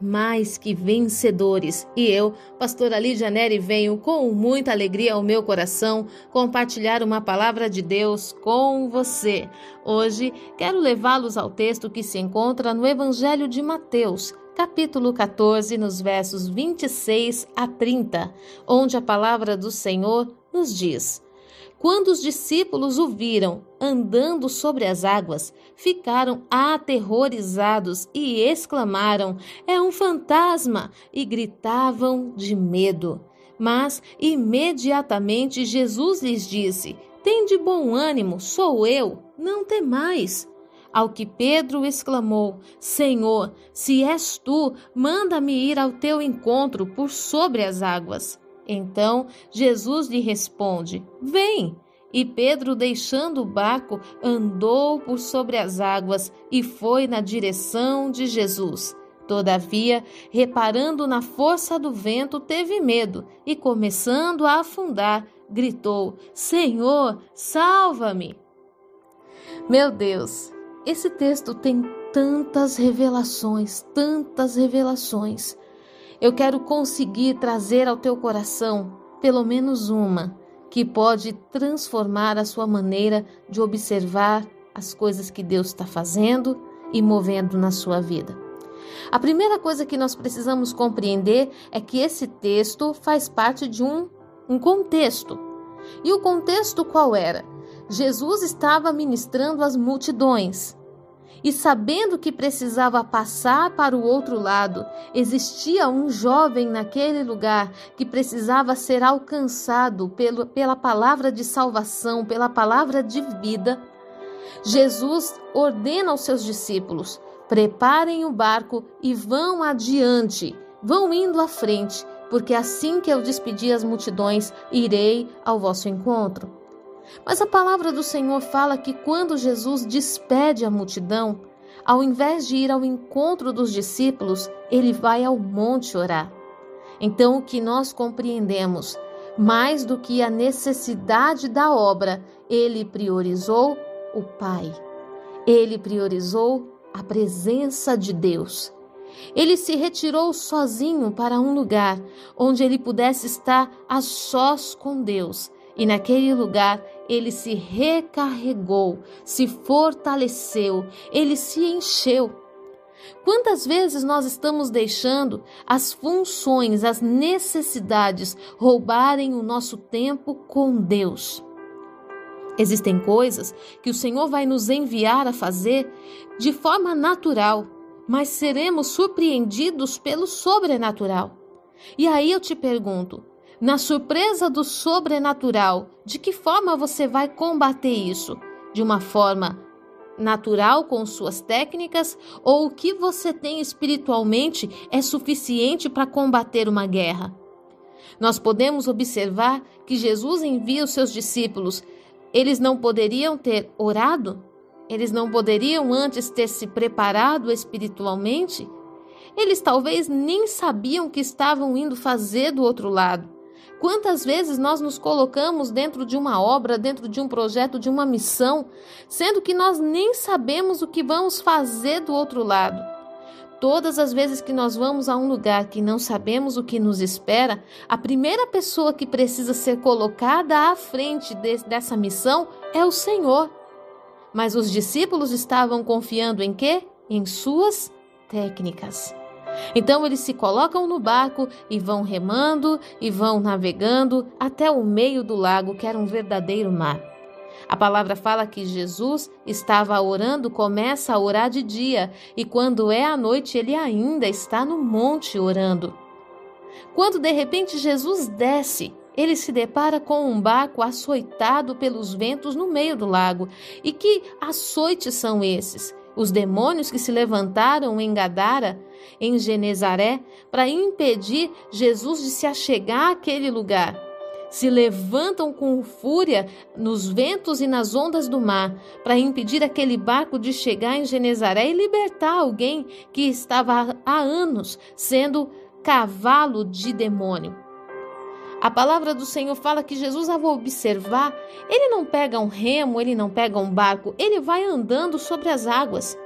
mais que vencedores. E eu, pastora Lídia Neri, venho com muita alegria ao meu coração compartilhar uma palavra de Deus com você. Hoje quero levá-los ao texto que se encontra no Evangelho de Mateus, capítulo 14, nos versos 26 a 30, onde a palavra do Senhor nos diz: quando os discípulos o viram andando sobre as águas, ficaram aterrorizados e exclamaram: É um fantasma! e gritavam de medo. Mas imediatamente Jesus lhes disse: Tem de bom ânimo, sou eu, não temais. Ao que Pedro exclamou: Senhor, se és tu, manda-me ir ao teu encontro por sobre as águas. Então Jesus lhe responde: Vem. E Pedro, deixando o barco, andou por sobre as águas e foi na direção de Jesus. Todavia, reparando na força do vento, teve medo e, começando a afundar, gritou: Senhor, salva-me! Meu Deus, esse texto tem tantas revelações, tantas revelações eu quero conseguir trazer ao teu coração pelo menos uma que pode transformar a sua maneira de observar as coisas que Deus está fazendo e movendo na sua vida. A primeira coisa que nós precisamos compreender é que esse texto faz parte de um, um contexto. E o contexto qual era? Jesus estava ministrando às multidões e sabendo que precisava passar para o outro lado, existia um jovem naquele lugar que precisava ser alcançado pelo, pela palavra de salvação, pela palavra de vida, Jesus ordena aos seus discípulos: preparem o barco e vão adiante, vão indo à frente, porque assim que eu despedir as multidões, irei ao vosso encontro. Mas a palavra do Senhor fala que quando Jesus despede a multidão, ao invés de ir ao encontro dos discípulos, ele vai ao monte orar. Então, o que nós compreendemos, mais do que a necessidade da obra, ele priorizou o Pai. Ele priorizou a presença de Deus. Ele se retirou sozinho para um lugar onde ele pudesse estar a sós com Deus e naquele lugar ele se recarregou, se fortaleceu, ele se encheu. Quantas vezes nós estamos deixando as funções, as necessidades roubarem o nosso tempo com Deus? Existem coisas que o Senhor vai nos enviar a fazer de forma natural, mas seremos surpreendidos pelo sobrenatural. E aí eu te pergunto: na surpresa do sobrenatural, de que forma você vai combater isso? De uma forma natural com suas técnicas ou o que você tem espiritualmente é suficiente para combater uma guerra? Nós podemos observar que Jesus envia os seus discípulos. Eles não poderiam ter orado? Eles não poderiam antes ter se preparado espiritualmente? Eles talvez nem sabiam o que estavam indo fazer do outro lado. Quantas vezes nós nos colocamos dentro de uma obra, dentro de um projeto, de uma missão, sendo que nós nem sabemos o que vamos fazer do outro lado? Todas as vezes que nós vamos a um lugar que não sabemos o que nos espera, a primeira pessoa que precisa ser colocada à frente de, dessa missão é o Senhor. Mas os discípulos estavam confiando em quê? Em suas técnicas. Então eles se colocam no barco e vão remando e vão navegando até o meio do lago, que era um verdadeiro mar. A palavra fala que Jesus estava orando, começa a orar de dia, e quando é à noite, ele ainda está no monte orando. Quando de repente Jesus desce, ele se depara com um barco açoitado pelos ventos no meio do lago. E que açoites são esses? Os demônios que se levantaram em Gadara em Genezaré para impedir Jesus de se achegar àquele lugar. se levantam com fúria nos ventos e nas ondas do mar para impedir aquele barco de chegar em Genezaré e libertar alguém que estava há anos sendo cavalo de demônio. A palavra do Senhor fala que Jesus, ao observar, ele não pega um remo, ele não pega um barco, ele vai andando sobre as águas.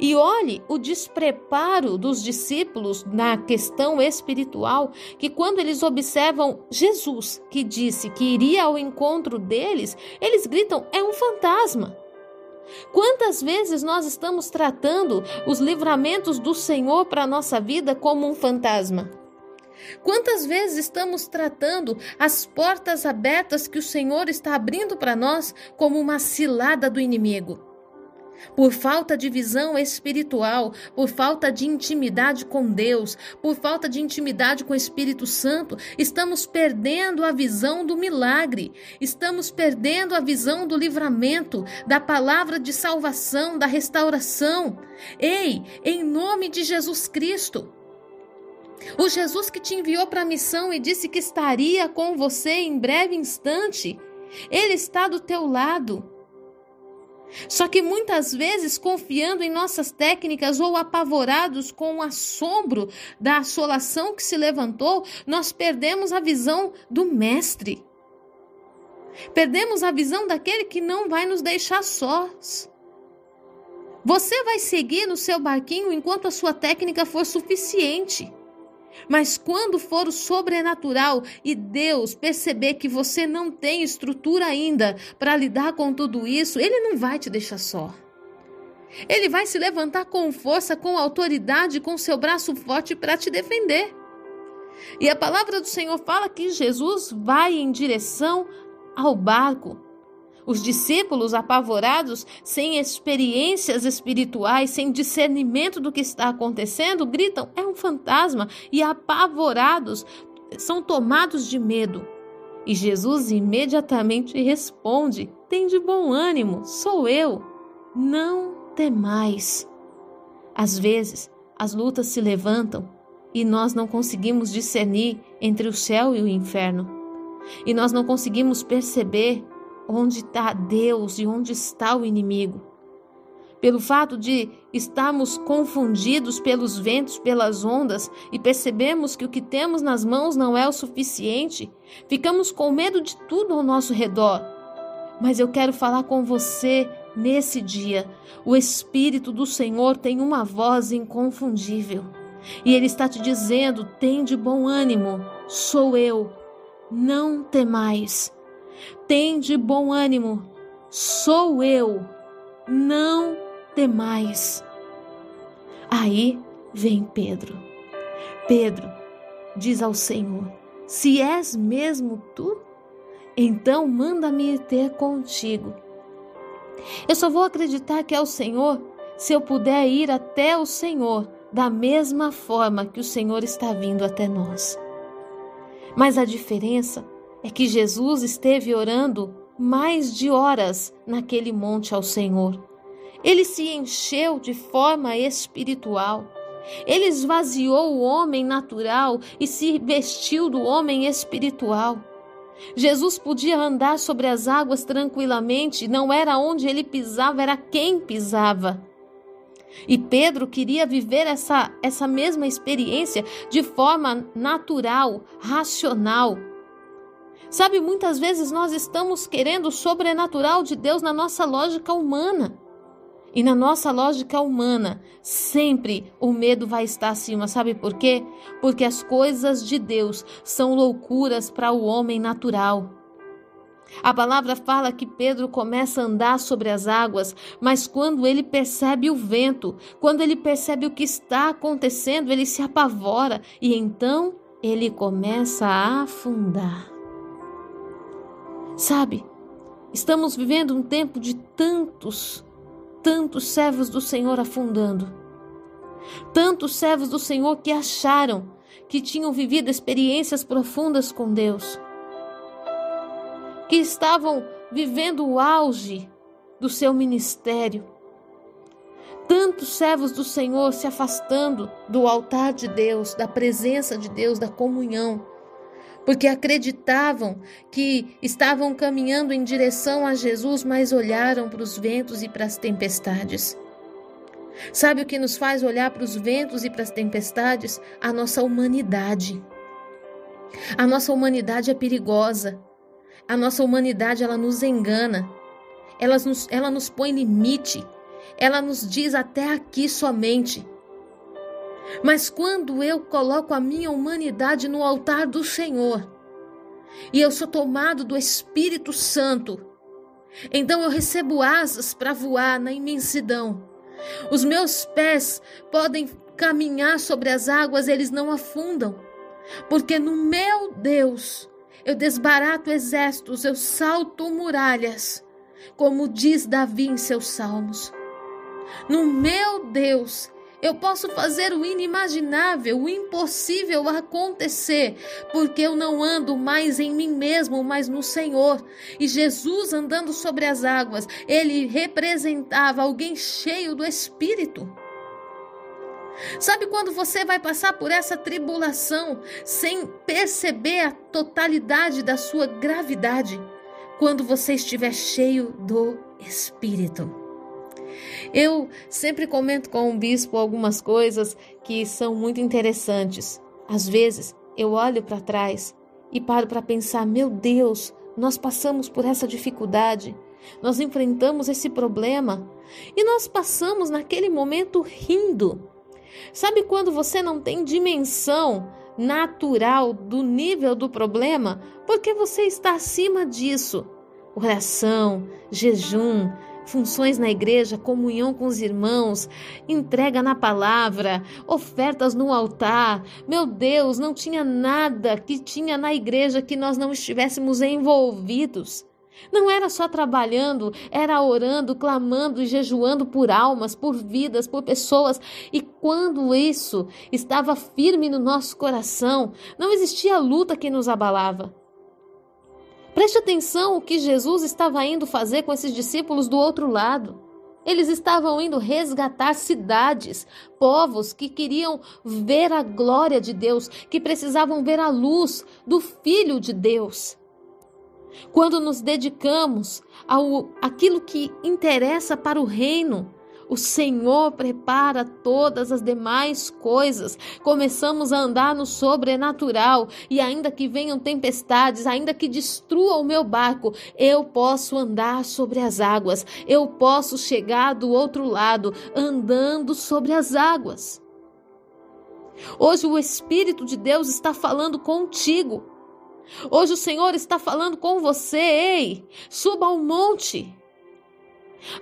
E olhe o despreparo dos discípulos na questão espiritual, que quando eles observam Jesus, que disse que iria ao encontro deles, eles gritam: é um fantasma. Quantas vezes nós estamos tratando os livramentos do Senhor para a nossa vida como um fantasma? Quantas vezes estamos tratando as portas abertas que o Senhor está abrindo para nós como uma cilada do inimigo? Por falta de visão espiritual, por falta de intimidade com Deus, por falta de intimidade com o Espírito Santo, estamos perdendo a visão do milagre, estamos perdendo a visão do livramento, da palavra de salvação, da restauração. Ei, em nome de Jesus Cristo, o Jesus que te enviou para a missão e disse que estaria com você em breve instante, ele está do teu lado. Só que muitas vezes, confiando em nossas técnicas ou apavorados com o assombro da assolação que se levantou, nós perdemos a visão do Mestre. Perdemos a visão daquele que não vai nos deixar sós. Você vai seguir no seu barquinho enquanto a sua técnica for suficiente. Mas quando for o sobrenatural e Deus perceber que você não tem estrutura ainda para lidar com tudo isso, Ele não vai te deixar só. Ele vai se levantar com força, com autoridade, com seu braço forte para te defender. E a palavra do Senhor fala que Jesus vai em direção ao barco. Os discípulos, apavorados, sem experiências espirituais, sem discernimento do que está acontecendo, gritam: é um fantasma, e apavorados são tomados de medo. E Jesus imediatamente responde: Tem de bom ânimo, sou eu, não temais. Às vezes, as lutas se levantam e nós não conseguimos discernir entre o céu e o inferno. E nós não conseguimos perceber onde está Deus e onde está o inimigo. Pelo fato de estarmos confundidos pelos ventos, pelas ondas e percebemos que o que temos nas mãos não é o suficiente, ficamos com medo de tudo ao nosso redor. Mas eu quero falar com você nesse dia. O Espírito do Senhor tem uma voz inconfundível e ele está te dizendo: tem de bom ânimo, sou eu, não temais. Tem de bom ânimo, sou eu, não temais. Aí vem Pedro. Pedro diz ao Senhor: Se és mesmo tu, então manda-me ter contigo. Eu só vou acreditar que é o Senhor se eu puder ir até o Senhor da mesma forma que o Senhor está vindo até nós. Mas a diferença é que Jesus esteve orando mais de horas naquele monte ao Senhor. Ele se encheu de forma espiritual. Ele esvaziou o homem natural e se vestiu do homem espiritual. Jesus podia andar sobre as águas tranquilamente, não era onde ele pisava, era quem pisava. E Pedro queria viver essa, essa mesma experiência de forma natural, racional. Sabe, muitas vezes nós estamos querendo o sobrenatural de Deus na nossa lógica humana. E na nossa lógica humana, sempre o medo vai estar acima. Sabe por quê? Porque as coisas de Deus são loucuras para o homem natural. A palavra fala que Pedro começa a andar sobre as águas, mas quando ele percebe o vento, quando ele percebe o que está acontecendo, ele se apavora e então ele começa a afundar. Sabe, estamos vivendo um tempo de tantos, tantos servos do Senhor afundando. Tantos servos do Senhor que acharam que tinham vivido experiências profundas com Deus, que estavam vivendo o auge do seu ministério. Tantos servos do Senhor se afastando do altar de Deus, da presença de Deus, da comunhão porque acreditavam que estavam caminhando em direção a Jesus, mas olharam para os ventos e para as tempestades. Sabe o que nos faz olhar para os ventos e para as tempestades? A nossa humanidade. A nossa humanidade é perigosa. A nossa humanidade ela nos engana. Ela nos, ela nos põe limite. Ela nos diz até aqui somente. Mas quando eu coloco a minha humanidade no altar do Senhor, e eu sou tomado do Espírito Santo, então eu recebo asas para voar na imensidão. Os meus pés podem caminhar sobre as águas, eles não afundam, porque no meu Deus eu desbarato exércitos, eu salto muralhas, como diz Davi em seus salmos. No meu Deus eu posso fazer o inimaginável, o impossível acontecer, porque eu não ando mais em mim mesmo, mas no Senhor. E Jesus andando sobre as águas, ele representava alguém cheio do Espírito. Sabe quando você vai passar por essa tribulação sem perceber a totalidade da sua gravidade? Quando você estiver cheio do Espírito. Eu sempre comento com o bispo algumas coisas que são muito interessantes. Às vezes, eu olho para trás e paro para pensar: meu Deus, nós passamos por essa dificuldade, nós enfrentamos esse problema e nós passamos naquele momento rindo. Sabe quando você não tem dimensão natural do nível do problema? Porque você está acima disso. Oração, jejum, funções na igreja, comunhão com os irmãos, entrega na palavra, ofertas no altar. Meu Deus, não tinha nada que tinha na igreja que nós não estivéssemos envolvidos. Não era só trabalhando, era orando, clamando e jejuando por almas, por vidas, por pessoas. E quando isso estava firme no nosso coração, não existia luta que nos abalava. Preste atenção o que Jesus estava indo fazer com esses discípulos do outro lado. Eles estavam indo resgatar cidades, povos que queriam ver a glória de Deus, que precisavam ver a luz do Filho de Deus. Quando nos dedicamos ao aquilo que interessa para o reino, o Senhor prepara todas as demais coisas. Começamos a andar no sobrenatural e ainda que venham tempestades, ainda que destrua o meu barco, eu posso andar sobre as águas. Eu posso chegar do outro lado andando sobre as águas. Hoje o Espírito de Deus está falando contigo. Hoje o Senhor está falando com você. Ei, suba ao monte.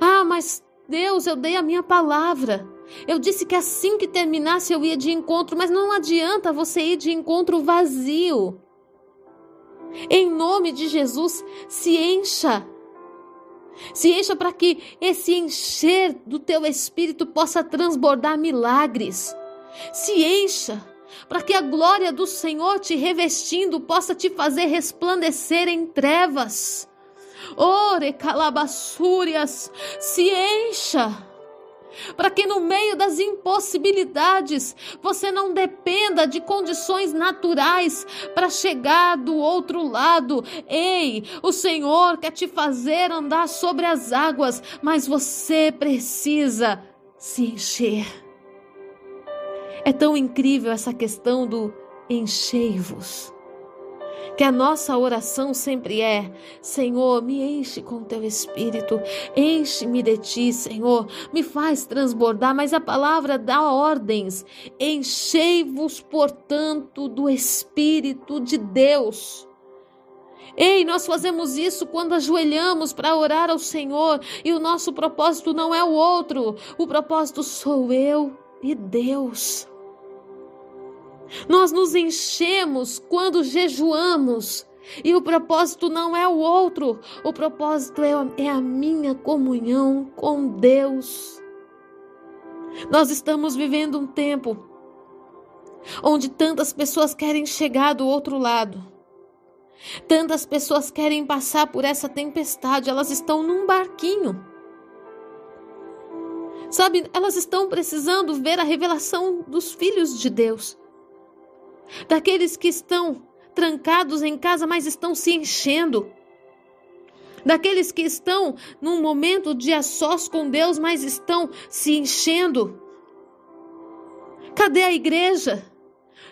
Ah, mas Deus, eu dei a minha palavra. Eu disse que assim que terminasse eu ia de encontro, mas não adianta você ir de encontro vazio. Em nome de Jesus, se encha. Se encha para que esse encher do teu espírito possa transbordar milagres. Se encha para que a glória do Senhor te revestindo possa te fazer resplandecer em trevas. Ore calabaçúrias, se encha para que no meio das impossibilidades você não dependa de condições naturais para chegar do outro lado. Ei, o Senhor quer te fazer andar sobre as águas, mas você precisa se encher. É tão incrível essa questão do enchei-vos. Que a nossa oração sempre é: Senhor, me enche com teu espírito, enche-me de ti, Senhor, me faz transbordar. Mas a palavra dá ordens: enchei-vos, portanto, do Espírito de Deus. Ei, nós fazemos isso quando ajoelhamos para orar ao Senhor e o nosso propósito não é o outro, o propósito sou eu e Deus. Nós nos enchemos quando jejuamos. E o propósito não é o outro, o propósito é, é a minha comunhão com Deus. Nós estamos vivendo um tempo onde tantas pessoas querem chegar do outro lado. Tantas pessoas querem passar por essa tempestade, elas estão num barquinho. Sabe, elas estão precisando ver a revelação dos filhos de Deus daqueles que estão trancados em casa, mas estão se enchendo. Daqueles que estão num momento de a sós com Deus, mas estão se enchendo. Cadê a igreja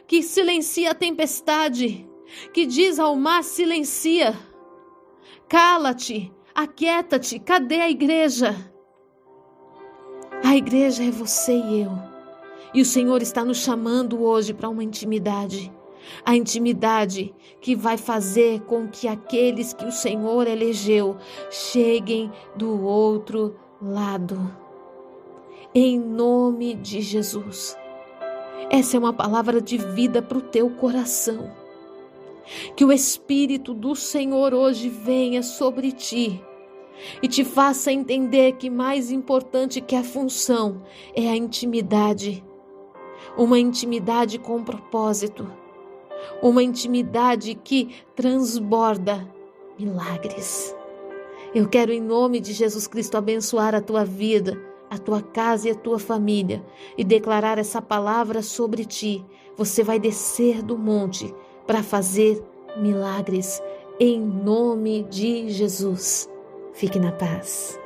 que silencia a tempestade, que diz ao mar: silencia, cala-te, aquieta-te? Cadê a igreja? A igreja é você e eu. E o Senhor está nos chamando hoje para uma intimidade. A intimidade que vai fazer com que aqueles que o Senhor elegeu cheguem do outro lado. Em nome de Jesus. Essa é uma palavra de vida para o teu coração. Que o Espírito do Senhor hoje venha sobre ti e te faça entender que mais importante que a função é a intimidade. Uma intimidade com propósito, uma intimidade que transborda milagres. Eu quero, em nome de Jesus Cristo, abençoar a tua vida, a tua casa e a tua família e declarar essa palavra sobre ti. Você vai descer do monte para fazer milagres, em nome de Jesus. Fique na paz.